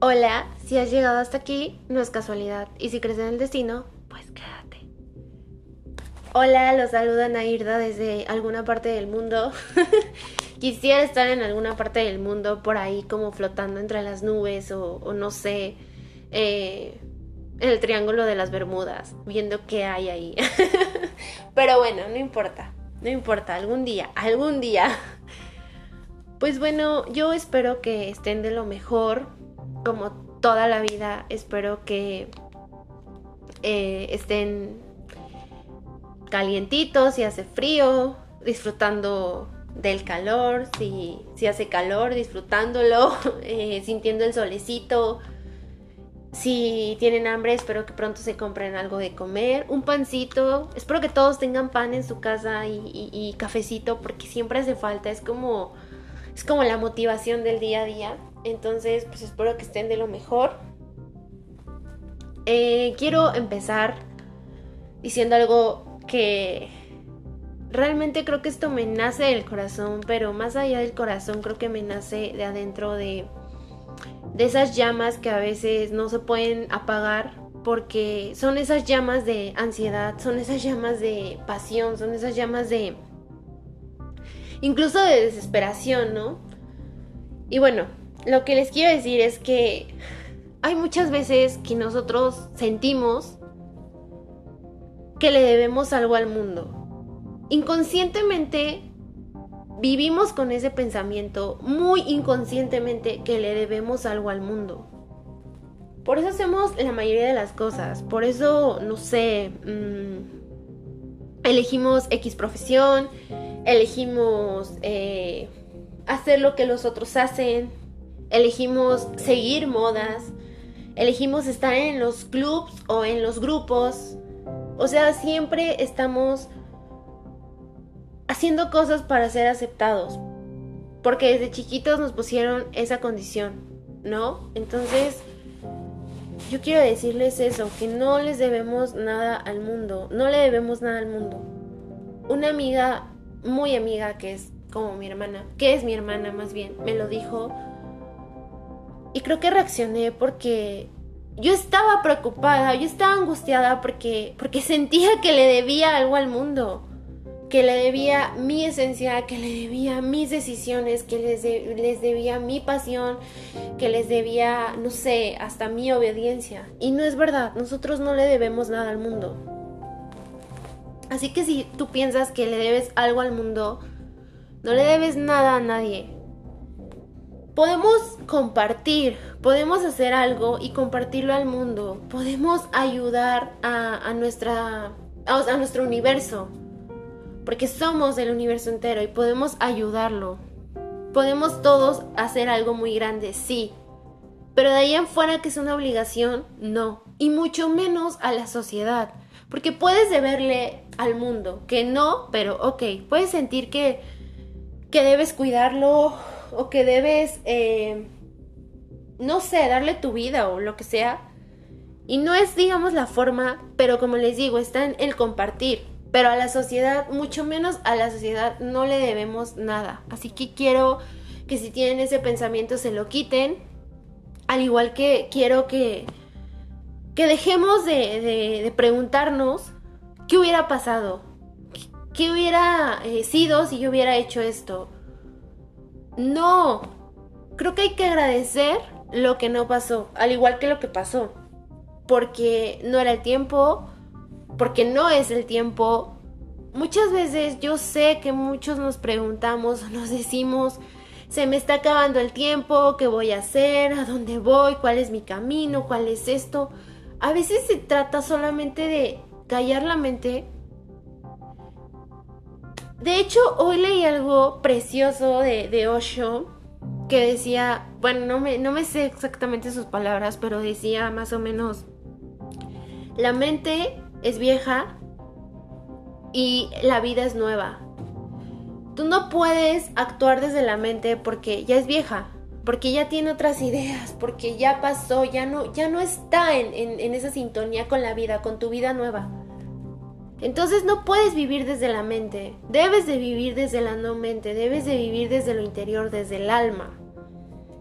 Hola, si has llegado hasta aquí, no es casualidad. Y si crees en el destino, pues quédate. Hola, los saluda Nairda desde alguna parte del mundo. Quisiera estar en alguna parte del mundo por ahí como flotando entre las nubes o, no sé, eh, en el Triángulo de las Bermudas, viendo qué hay ahí. Pero bueno, no importa, no importa, algún día, algún día. Pues bueno, yo espero que estén de lo mejor como toda la vida, espero que eh, estén calientitos si hace frío, disfrutando del calor, si, si hace calor, disfrutándolo, eh, sintiendo el solecito. Si tienen hambre, espero que pronto se compren algo de comer, un pancito. Espero que todos tengan pan en su casa y, cafecito, porque siempre hace falta. Es como, es como la motivación del día a día. Entonces, pues espero que estén de lo mejor. Eh, quiero empezar diciendo algo que realmente creo que esto me nace del corazón, pero más allá del corazón creo que me nace de adentro de, de esas llamas que a veces no se pueden apagar porque son esas llamas de ansiedad, son esas llamas de pasión, son esas llamas de incluso de desesperación, ¿no? Y bueno, lo que les quiero decir es que hay muchas veces que nosotros sentimos que le debemos algo al mundo. Inconscientemente vivimos con ese pensamiento, muy inconscientemente, que le debemos algo al mundo. Por eso hacemos la mayoría de las cosas. Por eso, no sé, mm, elegimos X profesión, elegimos eh, hacer lo que los otros hacen, elegimos seguir modas, elegimos estar en los clubs o en los grupos. O sea, siempre estamos haciendo cosas para ser aceptados. Porque desde chiquitos nos pusieron esa condición, ¿no? Entonces, yo quiero decirles eso, que no les debemos nada al mundo, no le debemos nada al mundo. Una amiga, muy amiga, que es como mi hermana, que es mi hermana más bien, me lo dijo y creo que reaccioné porque yo estaba preocupada, yo estaba angustiada porque, porque sentía que le debía algo al mundo, que le debía mi esencia, que le debía mis decisiones, que les, les debía mi pasión, que les debía, no sé, hasta mi obediencia. Y no es verdad, nosotros no le debemos nada al mundo. Así que si tú piensas que le debes algo al mundo, no le debes nada a nadie podemos compartir, podemos hacer algo y compartirlo al mundo, podemos ayudar a, nuestra, a, nuestro universo, porque somos el universo entero y podemos ayudarlo. Podemos todos hacer algo muy grande, sí, pero de ahí en fuera que es una obligación, no, y mucho menos a la sociedad, porque puedes deberle al mundo que no, pero ok, puedes sentir que, que debes cuidarlo o que debes, eh, no sé, darle tu vida o lo que sea. Y no es, digamos, la forma, pero como les digo, está en el compartir. Pero a la sociedad, mucho menos a la sociedad, no le debemos nada. Así que quiero que si tienen ese pensamiento se lo quiten. Al igual que quiero que, que dejemos de, preguntarnos qué hubiera pasado. ¿Qué hubiera eh, sido si yo hubiera hecho esto? No, creo que hay que agradecer lo que no pasó, al igual que lo que pasó, porque no era el tiempo, porque no es el tiempo. Muchas veces yo sé que muchos nos preguntamos, nos decimos, se me está acabando el tiempo, ¿qué voy a hacer? ¿A dónde voy? ¿Cuál es mi camino? ¿Cuál es esto? A veces se trata solamente de callar la mente de hecho, hoy leí algo precioso de, Osho que decía, bueno, no me, no me sé exactamente sus palabras, pero decía más o menos, la mente es vieja y la vida es nueva. Tú no puedes actuar desde la mente porque ya es vieja, porque ya tiene otras ideas, porque ya pasó, ya no, ya no está en, en esa sintonía con la vida, con tu vida nueva. Entonces no puedes vivir desde la mente, debes de vivir desde la no mente, debes de vivir desde lo interior, desde el alma.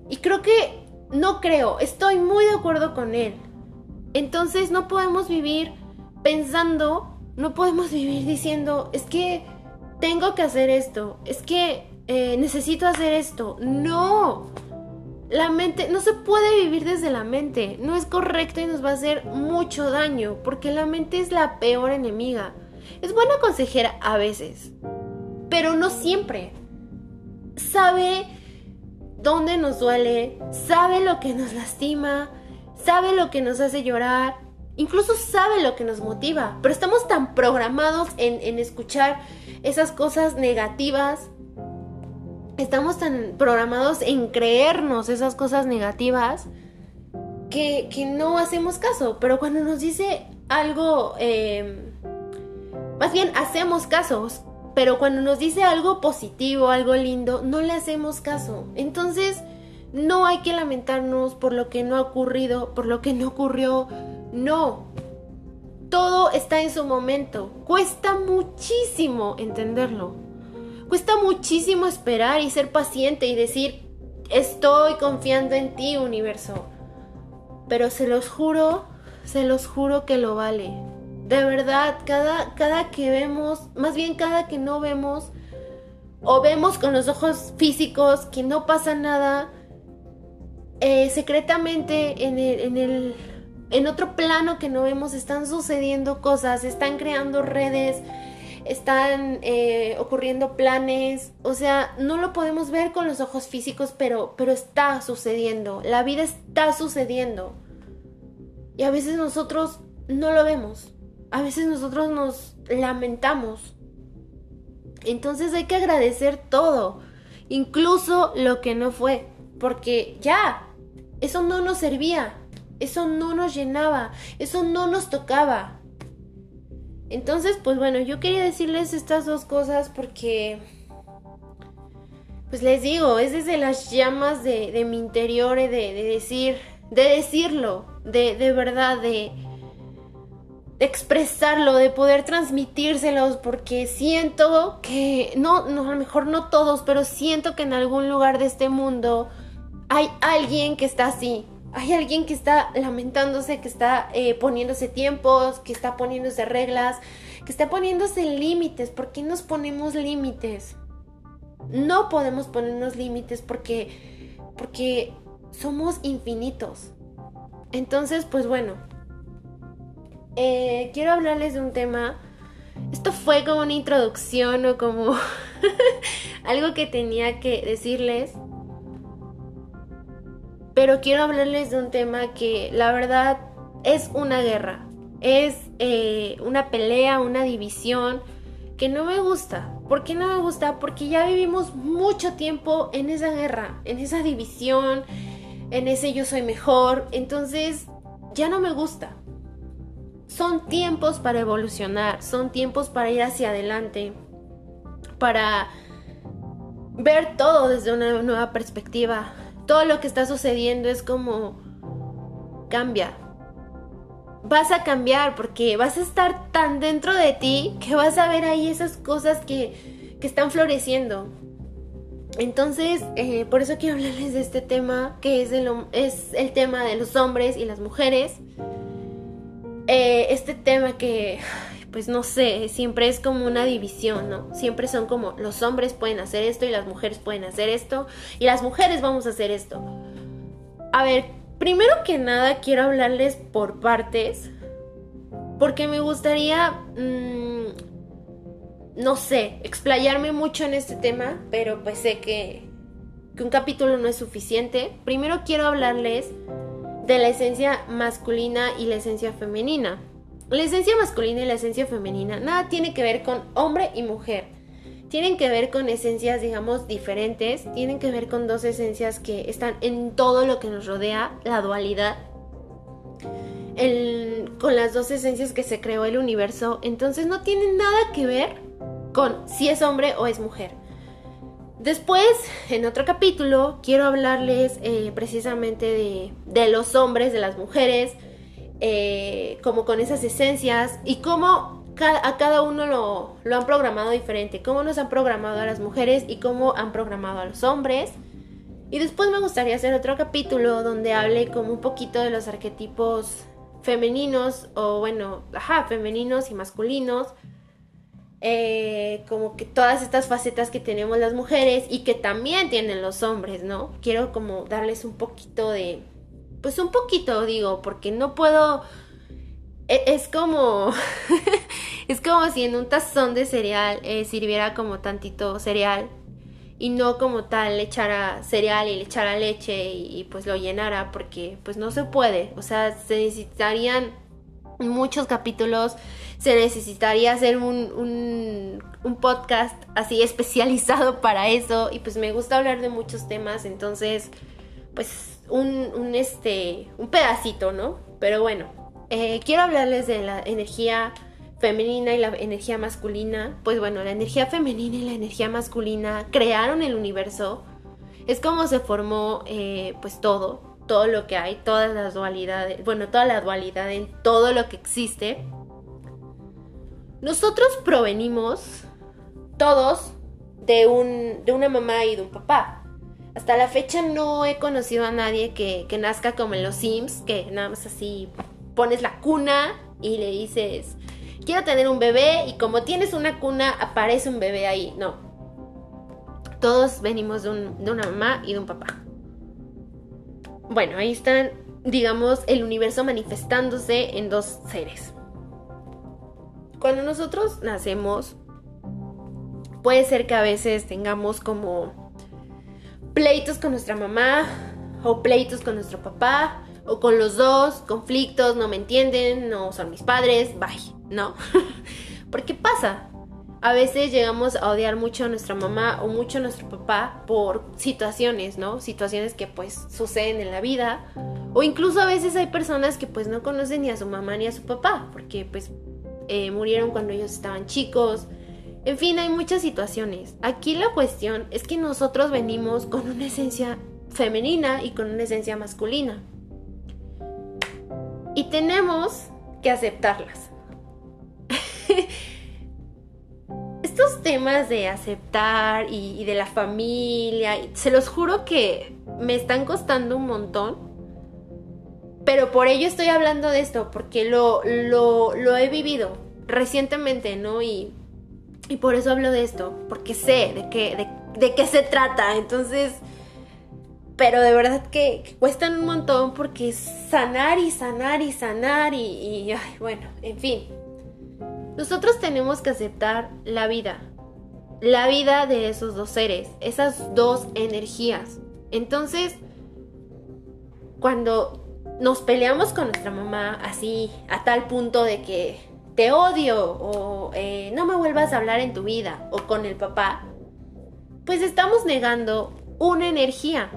Y creo que no creo, estoy muy de acuerdo con él. Entonces no podemos vivir pensando, no podemos vivir diciendo, es que tengo que hacer esto, es que eh, necesito hacer esto. No, la mente no se puede vivir desde la mente, no es correcto y nos va a hacer mucho daño, porque la mente es la peor enemiga. Es buena consejera a veces, pero no siempre. Sabe dónde nos duele, sabe lo que nos lastima, sabe lo que nos hace llorar, incluso sabe lo que nos motiva, pero estamos tan programados en, en escuchar esas cosas negativas estamos tan programados en creernos esas cosas negativas que, no hacemos caso. Pero cuando nos dice algo, eh, más bien hacemos casos, pero cuando nos dice algo positivo, algo lindo, no le hacemos caso. Entonces, no hay que lamentarnos por lo que no ha ocurrido, por lo que no ocurrió. No. Todo está en su momento. Cuesta muchísimo entenderlo. Cuesta muchísimo esperar y ser paciente y decir, estoy confiando en ti, universo. Pero se los juro, se los juro que lo vale. De verdad, cada, cada que vemos, más bien cada que no vemos, o vemos con los ojos físicos que no pasa nada, eh, secretamente en el, en el en otro plano que no vemos están sucediendo cosas, están creando redes, están eh, ocurriendo planes, o sea, no lo podemos ver con los ojos físicos, pero, pero está sucediendo, la vida está sucediendo. Y a veces nosotros no lo vemos, a veces nosotros nos lamentamos. Entonces hay que agradecer todo, incluso lo que no fue, porque ya, eso no nos servía, eso no nos llenaba, eso no nos tocaba. Entonces, pues bueno, yo quería decirles estas dos cosas porque, pues les digo, es desde las llamas de, mi interior de, de, decir, de decirlo, de, de verdad, de, de expresarlo, de poder transmitírselos, porque siento que, no, no, a lo mejor no todos, pero siento que en algún lugar de este mundo hay alguien que está así, hay alguien que está lamentándose, que está eh, poniéndose tiempos, que está poniéndose reglas, que está poniéndose límites. ¿Por qué nos ponemos límites? No podemos ponernos límites porque, porque somos infinitos. Entonces, pues bueno, eh, quiero hablarles de un tema. Esto fue como una introducción o como algo que tenía que decirles pero quiero hablarles de un tema que la verdad es una guerra, es eh, una pelea, una división que no me gusta. ¿Por qué no me gusta? Porque ya vivimos mucho tiempo en esa guerra, en esa división, en ese yo soy mejor, entonces ya no me gusta. Son tiempos para evolucionar, son tiempos para ir hacia adelante, para ver todo desde una nueva perspectiva, todo lo que está sucediendo es como cambia. Vas a cambiar porque vas a estar tan dentro de ti que vas a ver ahí esas cosas que, que están floreciendo. Entonces, eh, por eso quiero hablarles de este tema, que es, es el tema de los hombres y las mujeres. Eh, este tema que pues no sé, siempre es como una división, ¿no? Siempre son como los hombres pueden hacer esto y las mujeres pueden hacer esto y las mujeres vamos a hacer esto. A ver, primero que nada quiero hablarles por partes porque me gustaría, mm, no sé, explayarme mucho en este tema, pero pues sé que, que un capítulo no es suficiente. Primero quiero hablarles de la esencia masculina y la esencia femenina. La esencia masculina y la esencia femenina nada tiene que ver con hombre y mujer. Tienen que ver con esencias, digamos, diferentes. Tienen que ver con dos esencias que están en todo lo que nos rodea, la dualidad. con las dos esencias que se creó el universo. Entonces no tienen nada que ver con si es hombre o es mujer. Después, en otro capítulo, quiero hablarles eh, precisamente de, de los hombres, de las mujeres, eh, como con esas esencias y cómo a cada uno lo, han programado diferente, cómo nos han programado a las mujeres y cómo han programado a los hombres. Y después me gustaría hacer otro capítulo donde hable como un poquito de los arquetipos femeninos o bueno, ajá, femeninos y masculinos. Eh, como que todas estas facetas que tenemos las mujeres y que también tienen los hombres, ¿no? Quiero como darles un poquito de... Pues un poquito, digo, porque no puedo... E, es como... es como si en un tazón de cereal eh, sirviera como tantito cereal y no como tal le echara cereal y le echara leche y, pues lo llenara porque pues no se puede, o sea, se necesitarían muchos capítulos, se necesitaría hacer un, un, un, podcast así especializado para eso y pues me gusta hablar de muchos temas, entonces pues un, este, un pedacito, ¿no? Pero bueno, eh, quiero hablarles de la energía femenina y la energía masculina, pues bueno, la energía femenina y la energía masculina crearon el universo. Es como se formó eh, pues todo, todo lo que hay, todas las dualidades, bueno, toda la dualidad en todo lo que existe. Nosotros provenimos todos de, un, de una mamá y de un papá. Hasta la fecha no he conocido a nadie que, nazca como en los Sims, que nada más así pones la cuna y le dices, quiero tener un bebé y como tienes una cuna aparece un bebé ahí. No. Todos venimos de, una mamá y de un papá. Bueno, ahí están, digamos, el universo manifestándose en dos seres. Cuando nosotros nacemos, puede ser que a veces tengamos como pleitos con nuestra mamá o pleitos con nuestro papá o con los dos, conflictos, no me entienden, no son mis padres, bye, ¿no? Porque pasa. A veces llegamos a odiar mucho a nuestra mamá o mucho a nuestro papá por situaciones, ¿no? Situaciones que pues suceden en la vida. O incluso a veces hay personas que pues no conocen ni a su mamá ni a su papá, porque pues eh, murieron cuando ellos estaban chicos. En fin, hay muchas situaciones. Aquí la cuestión es que nosotros venimos con una esencia femenina y con una esencia masculina y tenemos que aceptarlas. Estos temas de aceptar y, de la familia, se los juro que me están costando un montón. Pero por ello estoy hablando de esto, porque lo, lo, he vivido recientemente, ¿no? Y, y, por eso hablo de esto, porque sé de qué, de, qué se trata. Entonces, pero de verdad que, cuestan un montón porque sanar y sanar y sanar y, bueno, en fin. Nosotros tenemos que aceptar la vida, la vida de esos dos seres, esas dos energías. Entonces, cuando nos peleamos con nuestra mamá así, a tal punto de que te odio o eh, no me vuelvas a hablar en tu vida o con el papá, pues estamos negando una energía,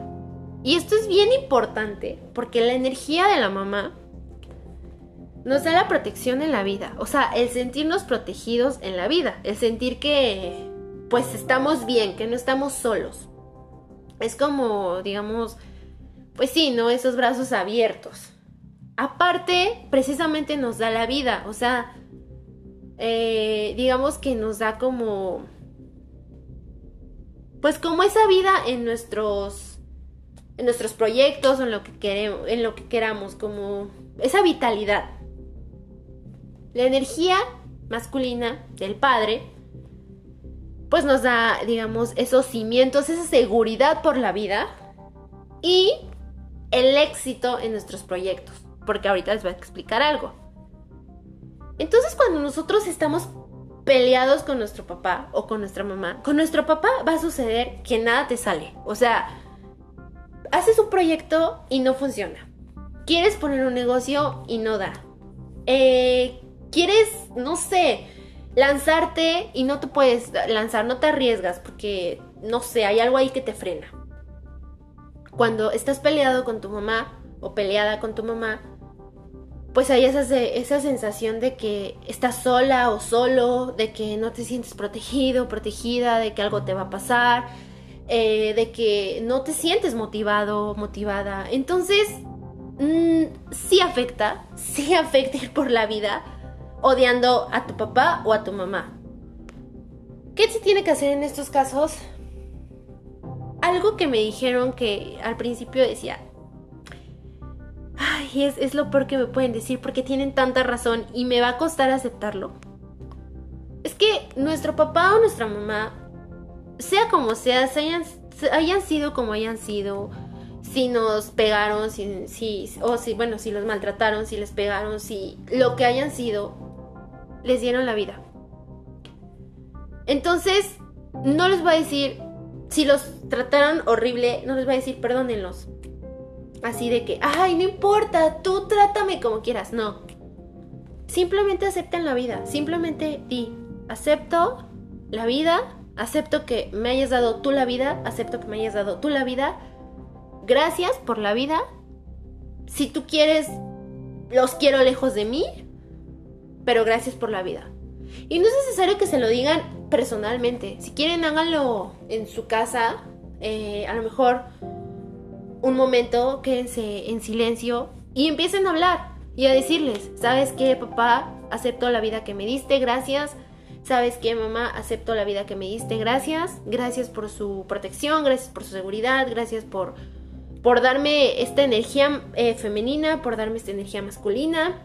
y esto es bien importante porque la energía de la mamá nos da la protección en la vida. O sea, el sentirnos protegidos en la vida. El sentir que pues estamos bien, que no estamos solos. Es como, digamos, pues sí, ¿no? Esos brazos abiertos. Aparte, precisamente nos da la vida. O sea, eh, digamos que nos da como... Pues como esa vida en nuestros en nuestros proyectos en lo que queremos, en lo que queramos, como esa vitalidad. La energía masculina del padre pues nos da, digamos, esos cimientos, esa seguridad por la vida y el éxito en nuestros proyectos, porque ahorita les voy a explicar algo. Entonces, cuando nosotros estamos peleados con nuestro papá o con nuestra mamá, con nuestro papá va a suceder que nada te sale. O sea, haces un proyecto y no funciona. Quieres poner un negocio y no da. Eh, quieres, no sé, lanzarte y no te puedes lanzar, no te arriesgas porque, no sé, hay algo ahí que te frena. Cuando estás peleado con tu mamá o peleada con tu mamá, pues hay esa, esa sensación de que estás sola o solo, de que no te sientes protegido, protegida, de que algo te va a pasar, eh, de que no te sientes motivado, motivada. Entonces, mm, sí afecta, sí afecta ir por la vida odiando a tu papá o a tu mamá. ¿Qué se tiene que hacer en estos casos? algo que me dijeron que al principio decía, ay, es, lo peor que me pueden decir porque tienen tanta razón y me va a costar aceptarlo. Es que nuestro papá o nuestra mamá, sea como sea, hayan, sido como hayan sido, si nos pegaron, si, si, o si, bueno, si los maltrataron, si les pegaron, si lo que hayan sido, les dieron la vida. Entonces, no les voy a decir, si los trataron horrible, no les voy a decir perdónenlos. Así de que, ay, no importa, tú trátame como quieras. No. Simplemente acepten la vida. Simplemente di, acepto la vida, acepto que me hayas dado tú la vida, acepto que me hayas dado tú la vida. Gracias por la vida. Si tú quieres, los quiero lejos de mí, pero gracias por la vida. Y no es necesario que se lo digan personalmente. Si quieren, háganlo en su casa. Eh, a lo mejor un momento, quédense en silencio y empiecen a hablar y a decirles, ¿sabes qué, papá? Acepto la vida que me diste, gracias. ¿Sabes qué, mamá? Acepto la vida que me diste, gracias. Gracias por su protección, gracias por su seguridad, gracias por, por darme esta energía eh, femenina, por darme esta energía masculina,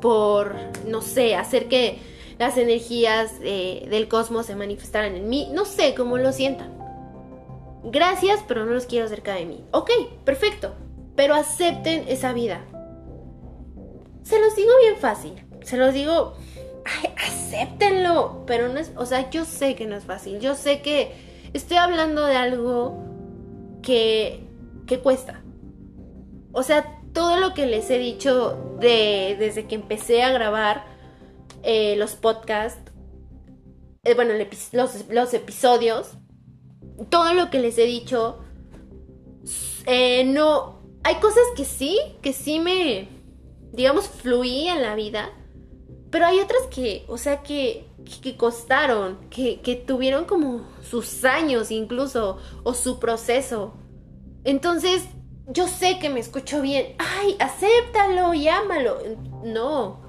por, no sé, hacer que las energías eh, del cosmos se manifestaran en mí, no sé cómo lo sientan. Gracias, pero no los quiero cerca de mí. Ok, perfecto, pero acepten esa vida. Se los digo bien fácil, se los digo ay, acéptenlo. Pero no es, o sea, yo sé que no es fácil. Yo sé que estoy hablando de algo que, que cuesta. O sea, todo lo que les he dicho de, desde que empecé a grabar eh, los podcasts, eh, bueno, los, los, episodios, todo lo que les he dicho, eh, no, hay cosas que sí, que sí me, digamos, fluí en la vida pero hay otras que, o sea, que, que costaron, que, que tuvieron como sus años incluso, o su proceso. Entonces, yo sé que me escucho bien. Ay, acéptalo y ámalo. No,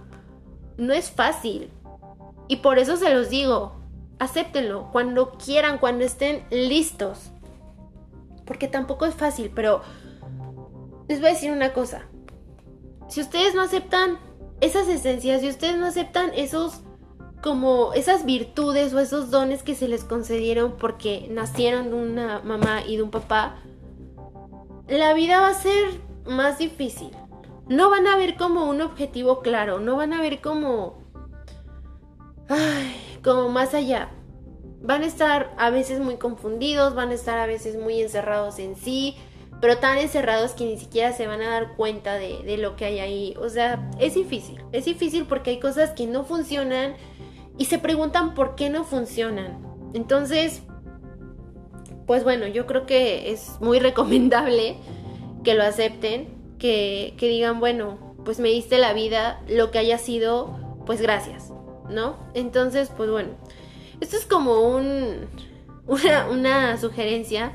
no es fácil. Y por eso se los digo, acéptenlo cuando quieran, cuando estén listos. Porque tampoco es fácil, pero les voy a decir una cosa. Si ustedes no aceptan esas esencias, si ustedes no aceptan esos como esas virtudes o esos dones que se les concedieron porque nacieron de una mamá y de un papá, la vida va a ser más difícil. No van a ver como un objetivo claro, no van a ver como ay, como más allá. Van a estar a veces muy confundidos, van a estar a veces muy encerrados en sí, pero tan encerrados que ni siquiera se van a dar cuenta de, lo que hay ahí. O sea, es difícil. Es difícil porque hay cosas que no funcionan y se preguntan por qué no funcionan. Entonces, pues bueno, yo creo que es muy recomendable que lo acepten, que, que digan, bueno, pues me diste la vida, lo que haya sido, pues gracias, ¿no? Entonces, pues bueno, esto es como un, una, una sugerencia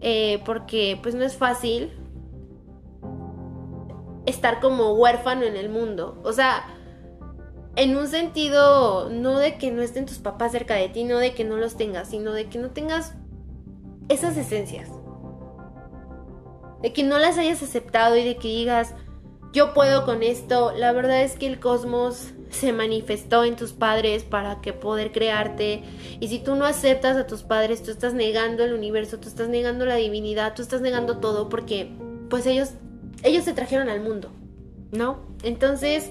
eh, porque pues no es fácil estar como huérfano en el mundo. O sea, en un sentido, no de que no estén tus papás cerca de ti, no de que no los tengas, sino de que no tengas esas esencias. De que no las hayas aceptado y de que digas, yo puedo con esto. La verdad es que el cosmos se manifestó en tus padres para que poder crearte. Y si tú no aceptas a tus padres, tú estás negando el universo, tú estás negando la divinidad, tú estás negando todo porque pues ellos ellos se trajeron al mundo, ¿no? Entonces,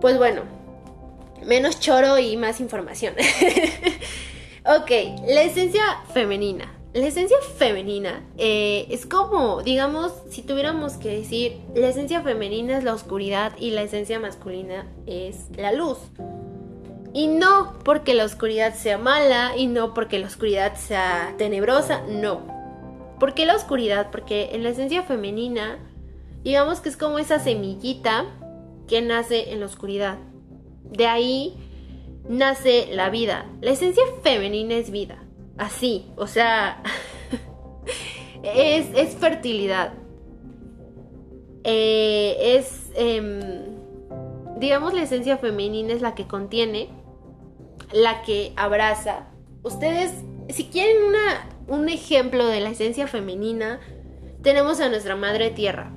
pues bueno, menos choro y más información. ok, la esencia femenina. La esencia femenina eh, es como, digamos, si tuviéramos que decir, la esencia femenina es la oscuridad y la esencia masculina es la luz. Y no porque la oscuridad sea mala y no porque la oscuridad sea tenebrosa, no. ¿Por qué la oscuridad? Porque en la esencia femenina, digamos que es como esa semillita que nace en la oscuridad. De ahí nace la vida. La esencia femenina es vida así, o sea, es, fertilidad. Eh, es, em, digamos, la esencia femenina es la que contiene, la que abraza, Ustedes, si quieren una, un ejemplo de la esencia femenina, tenemos a nuestra madre tierra.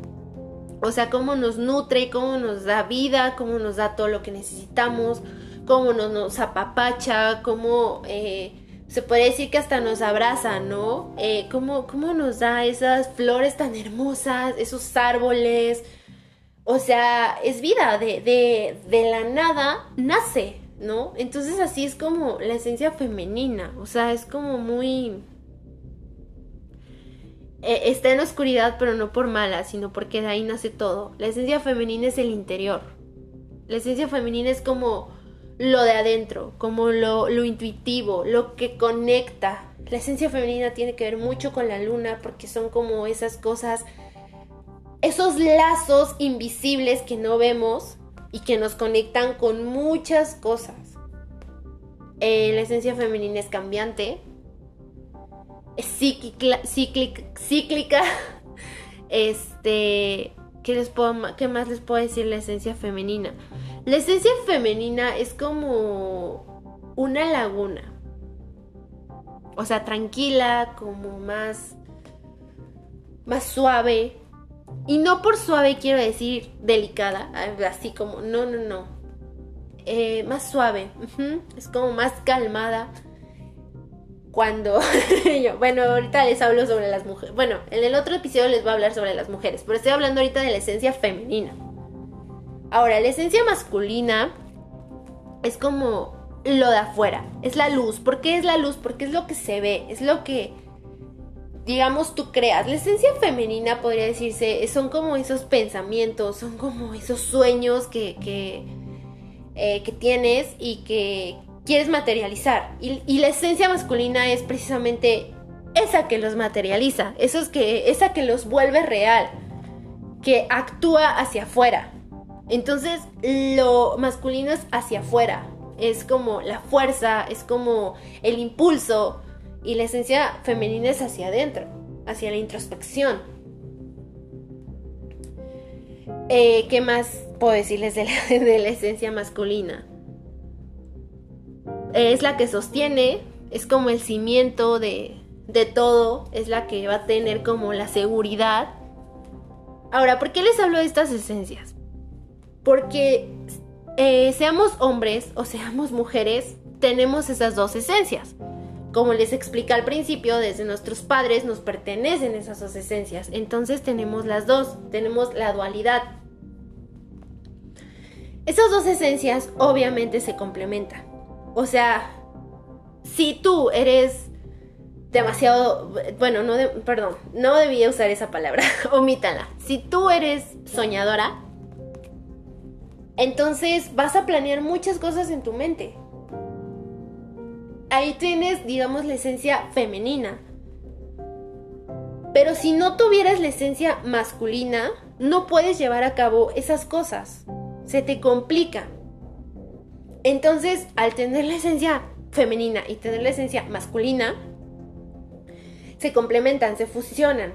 O sea, cómo nos nutre, cómo nos da vida, cómo nos da todo lo que necesitamos, cómo nos, nos apapacha, cómo eh, se puede decir que hasta nos abraza, ¿no? Eh, cómo, nos da esas flores tan hermosas, esos árboles. O sea, es vida, de, de, de la nada nace, ¿no? Entonces así es como la esencia femenina, o sea, es como muy... Eh, está en oscuridad, pero no por mala, sino porque de ahí nace todo. La esencia femenina es el interior. La esencia femenina es como lo de adentro, como lo, lo intuitivo, lo que conecta. La esencia femenina tiene que ver mucho con la luna porque son como esas cosas, esos lazos invisibles que no vemos, y que nos conectan con muchas cosas. Eh, la esencia femenina es cambiante, es cíclica, cíclica. Este, ¿qué, les puedo, ¿qué más les puedo decir la esencia femenina? La esencia femenina es como una laguna. O sea, tranquila, como más más suave, y no por suave quiero decir delicada, así como, no, no, no. Eh, más suave, es como más calmada. Cuando yo, bueno, ahorita les hablo sobre las mujeres. Bueno, en el otro episodio les voy a hablar sobre las mujeres, pero estoy hablando ahorita de la esencia femenina. Ahora, la esencia masculina es como lo de afuera, es la luz. ¿Por qué es la luz? Porque es lo que se ve, es lo que digamos, tú creas. La esencia femenina, podría decirse, son como esos pensamientos, son como esos sueños que, que, eh, tienes y que quieres materializar. Y, la esencia masculina es precisamente esa que los materializa, esos que, esa que los vuelve real, que actúa hacia afuera. Entonces, lo masculino es hacia afuera, es como la fuerza, es como el impulso, y la esencia femenina es hacia adentro, hacia la introspección. Eh, ¿Qué más puedo decirles de la, esencia masculina? es la que sostiene, es como el cimiento de, de todo, es la que va a tener como la seguridad. Ahora, ¿por qué les hablo de estas esencias? Porque eh, seamos hombres o seamos mujeres, tenemos esas dos esencias. Como les expliqué al principio, desde nuestros padres nos pertenecen esas dos esencias. Entonces tenemos las dos, tenemos la dualidad. Esas dos esencias obviamente se complementan. O sea, si tú eres demasiado, bueno, no, perdón, no debía usar esa palabra, omítala. Si tú eres soñadora, entonces vas a planear muchas cosas en tu mente ahí tienes, digamos, la esencia femenina. Pero si no tuvieras la esencia masculina, no puedes llevar a cabo esas cosas. Se te complica. Entonces, al tener la esencia femenina y tener la esencia masculina, se complementan, se fusionan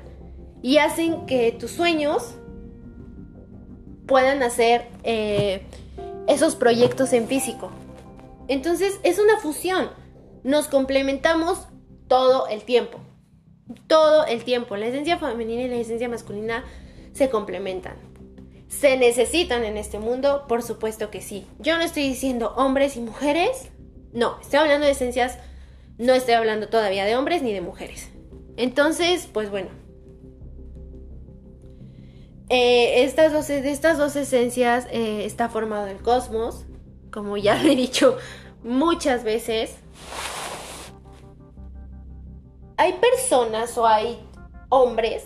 y hacen que tus sueños puedan hacer eh, esos proyectos en físico. Entonces, es una fusión nos complementamos todo el tiempo. Todo el tiempo. La esencia femenina y la esencia masculina se complementan. ¿Se necesitan en este mundo? Por supuesto que sí. Yo no estoy diciendo hombres y mujeres. No, estoy hablando de esencias. No estoy hablando todavía de hombres ni de mujeres. Entonces, pues bueno. Eh, estas dos, de estas dos esencias eh, está formado el cosmos. Como ya lo he dicho muchas veces hay personas o hay hombres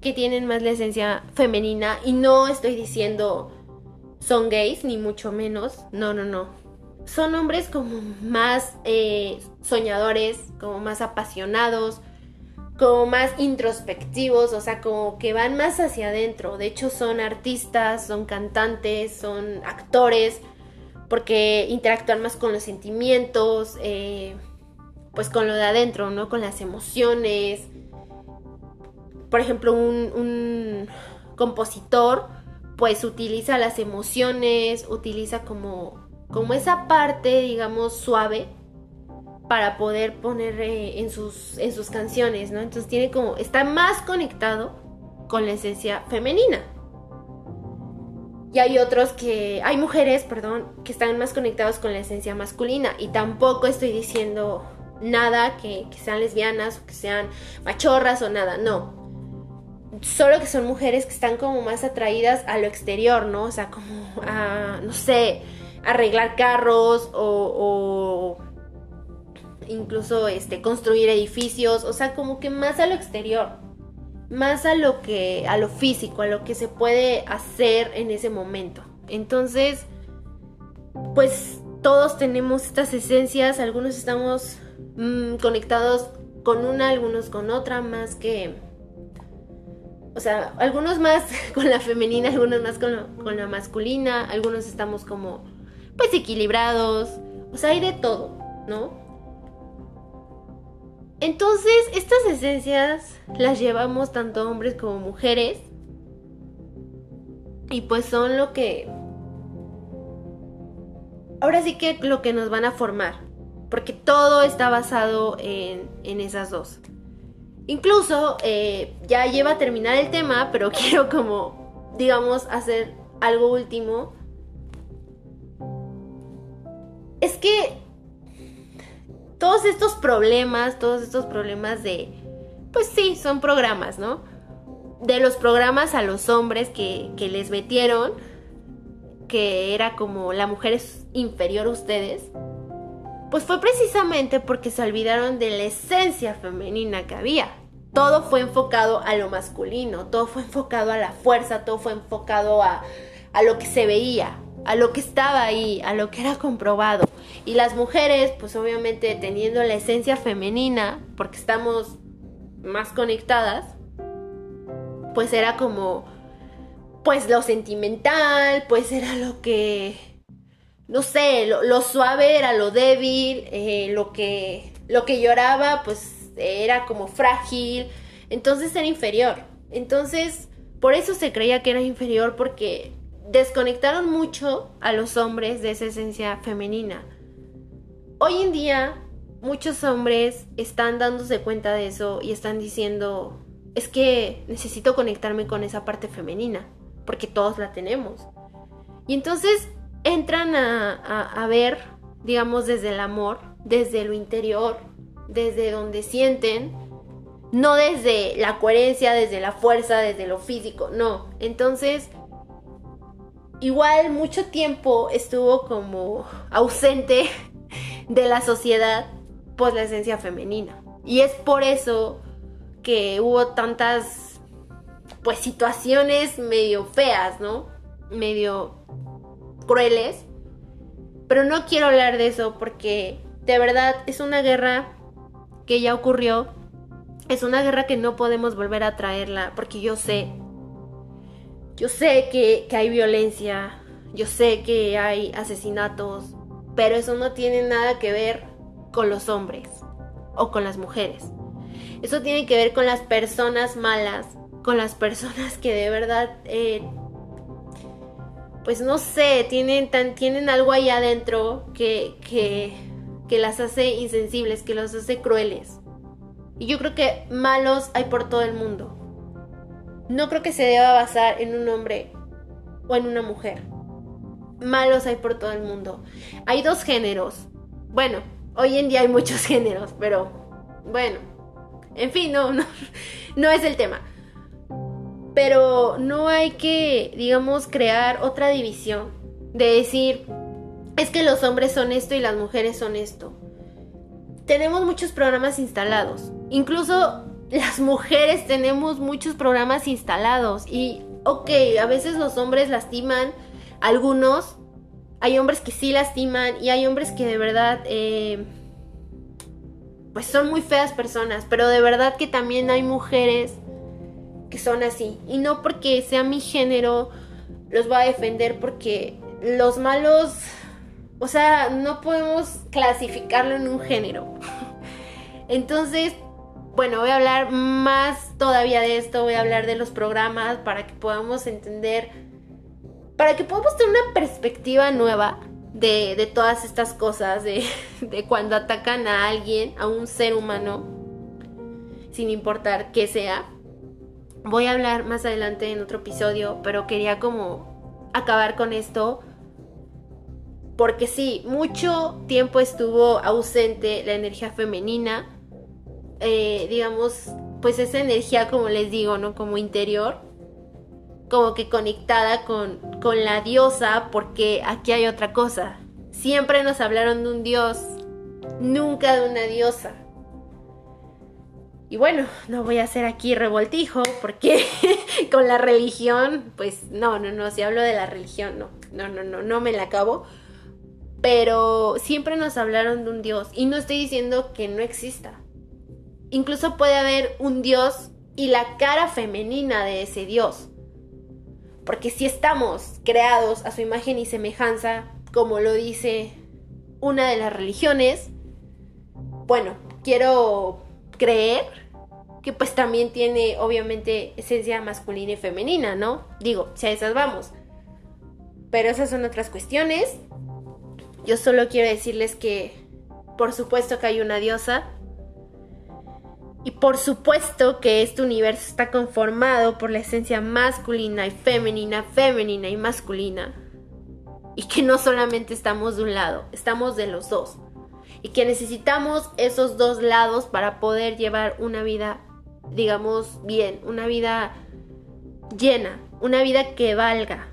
que tienen más la esencia femenina y no estoy diciendo son gays ni mucho menos, no, no, no. Son hombres como más eh, soñadores, como más apasionados, como más introspectivos, o sea, como que van más hacia adentro. De hecho, son artistas, son cantantes, son actores, porque interactúan más con los sentimientos, eh, pues con lo de adentro, ¿no? Con las emociones. Por ejemplo, un, compositor pues utiliza las emociones, utiliza como, como esa parte, digamos, suave para poder poner eh, en, sus, en sus canciones, ¿no? Entonces tiene como, está más conectado con la esencia femenina. Y hay otros que, hay mujeres, perdón, que están más conectados con la esencia masculina. Y tampoco estoy diciendo nada que, sean lesbianas o que sean machorras o nada, no. Solo que son mujeres que están como más atraídas a lo exterior, ¿no? O sea, como a, no sé, arreglar carros o incluso este, construir edificios, o sea, como que más a lo exterior, más a lo que, a lo físico, a lo que se puede hacer en ese momento. Entonces, pues todos tenemos estas esencias, algunos estamos mm, conectados con una, algunos con otra, más que... O sea, algunos más con la femenina, algunos más con, con la masculina, algunos estamos como, pues, equilibrados. O sea, hay de todo, ¿no? Entonces, estas esencias las llevamos tanto hombres como mujeres. Y pues son lo que... Ahora sí que lo que nos van a formar. Porque todo está basado en, esas dos. Incluso, eh, ya lleva a terminar el tema, pero quiero como, digamos, hacer algo último. Es que todos estos problemas, todos estos problemas de, pues sí, son programas, ¿no? De los programas a los hombres que, les metieron, que era como la mujer es inferior a ustedes, pues fue precisamente porque se olvidaron de la esencia femenina que había. Todo fue enfocado a lo masculino, todo fue enfocado a la fuerza, todo fue enfocado a, a lo que se veía, a lo que estaba ahí, a lo que era comprobado. Y las mujeres, pues obviamente teniendo la esencia femenina, porque estamos más conectadas, pues era como, pues lo sentimental, pues era lo que, no sé, lo, suave era lo débil, eh, lo, que, lo que lloraba, pues era como frágil, entonces era inferior. Entonces, por eso se creía que era inferior, porque desconectaron mucho a los hombres de esa esencia femenina. Hoy en día muchos hombres están dándose cuenta de eso y están diciendo, es que necesito conectarme con esa parte femenina, porque todos la tenemos. Y entonces entran a, ver, digamos, desde el amor, desde lo interior, desde donde sienten, no desde la coherencia, desde la fuerza, desde lo físico, no. Entonces igual mucho tiempo estuvo como ausente de la sociedad, pues la esencia femenina. Y es por eso que hubo tantas, pues situaciones medio feas, ¿no? Medio crueles. Pero no quiero hablar de eso porque de verdad es una guerra que ya ocurrió. Es una guerra que no podemos volver a traerla porque yo sé yo sé que, hay violencia, yo sé que hay asesinatos, pero eso no tiene nada que ver con los hombres o con las mujeres. Eso tiene que ver con las personas malas, con las personas que de verdad, eh, pues no sé, tienen, tienen algo ahí adentro que, que, que las hace insensibles, que los hace crueles. Y yo creo que malos hay por todo el mundo no creo que se deba basar en un hombre o en una mujer. Malos hay por todo el mundo. Hay dos géneros. Bueno, hoy en día hay muchos géneros, pero bueno. En fin, no, no, no es el tema. Pero no hay que, digamos, crear otra división. De decir, es que los hombres son esto y las mujeres son esto. Tenemos muchos programas instalados. Incluso las mujeres tenemos muchos programas instalados y, ok, a veces los hombres lastiman, algunos, hay hombres que sí lastiman y hay hombres que de verdad, eh, pues son muy feas personas, pero de verdad que también hay mujeres que son así. Y no porque sea mi género, los voy a defender porque los malos, o sea, no podemos clasificarlo en un género. Entonces, bueno, voy a hablar más todavía de esto, voy a hablar de los programas para que podamos entender, para que podamos tener una perspectiva nueva de, todas estas cosas, de, de cuando atacan a alguien, a un ser humano, sin importar qué sea. Voy a hablar más adelante en otro episodio, pero quería como acabar con esto. Porque sí, mucho tiempo estuvo ausente la energía femenina. Eh, digamos, pues esa energía, como les digo, ¿no? Como interior. Como que conectada con, con la diosa, porque aquí hay otra cosa. Siempre nos hablaron de un dios, nunca de una diosa. Y bueno, no voy a hacer aquí revoltijo porque con la religión, pues no, no, no, si hablo de la religión, no, no, no, no, no me la acabo. Pero siempre nos hablaron de un Dios y no estoy diciendo que no exista. Incluso puede haber un Dios y la cara femenina de ese Dios. Porque si estamos creados a su imagen y semejanza, como lo dice una de las religiones, bueno, quiero creer que pues también tiene obviamente esencia masculina y femenina, ¿no? Digo, si a esas vamos. Pero esas son otras cuestiones. Yo solo quiero decirles que por supuesto que hay una diosa. Y por supuesto que este universo está conformado por la esencia masculina y femenina, femenina y masculina. Y que no solamente estamos de un lado, estamos de los dos y que necesitamos esos dos lados para poder llevar una vida, digamos, bien, una vida llena, una vida que valga,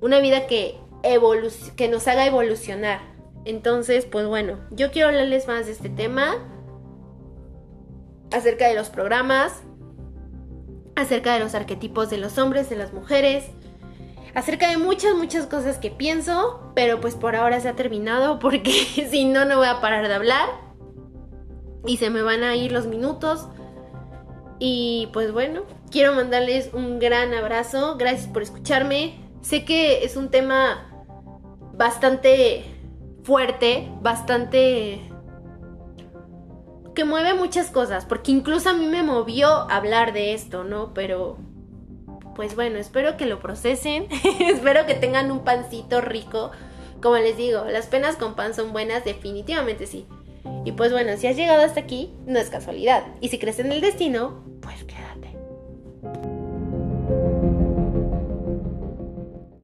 una vida que, que nos haga evolucionar. Entonces, pues bueno, yo quiero hablarles más de este tema, acerca de los programas, acerca de los arquetipos de los hombres, de las mujeres, acerca de muchas, muchas cosas que pienso, pero pues por ahora se ha terminado porque si no, no voy a parar de hablar y se me van a ir los minutos. Y pues bueno, quiero mandarles un gran abrazo, gracias por escucharme. Sé que es un tema bastante fuerte, bastante que mueve muchas cosas, porque incluso a mí me movió hablar de esto, ¿no? Pero pues bueno, espero que lo procesen, espero que tengan un pancito rico. Como les digo, las penas con pan son buenas, definitivamente sí. Y pues bueno, si has llegado hasta aquí, no es casualidad. Y si crees en el destino, pues quédate.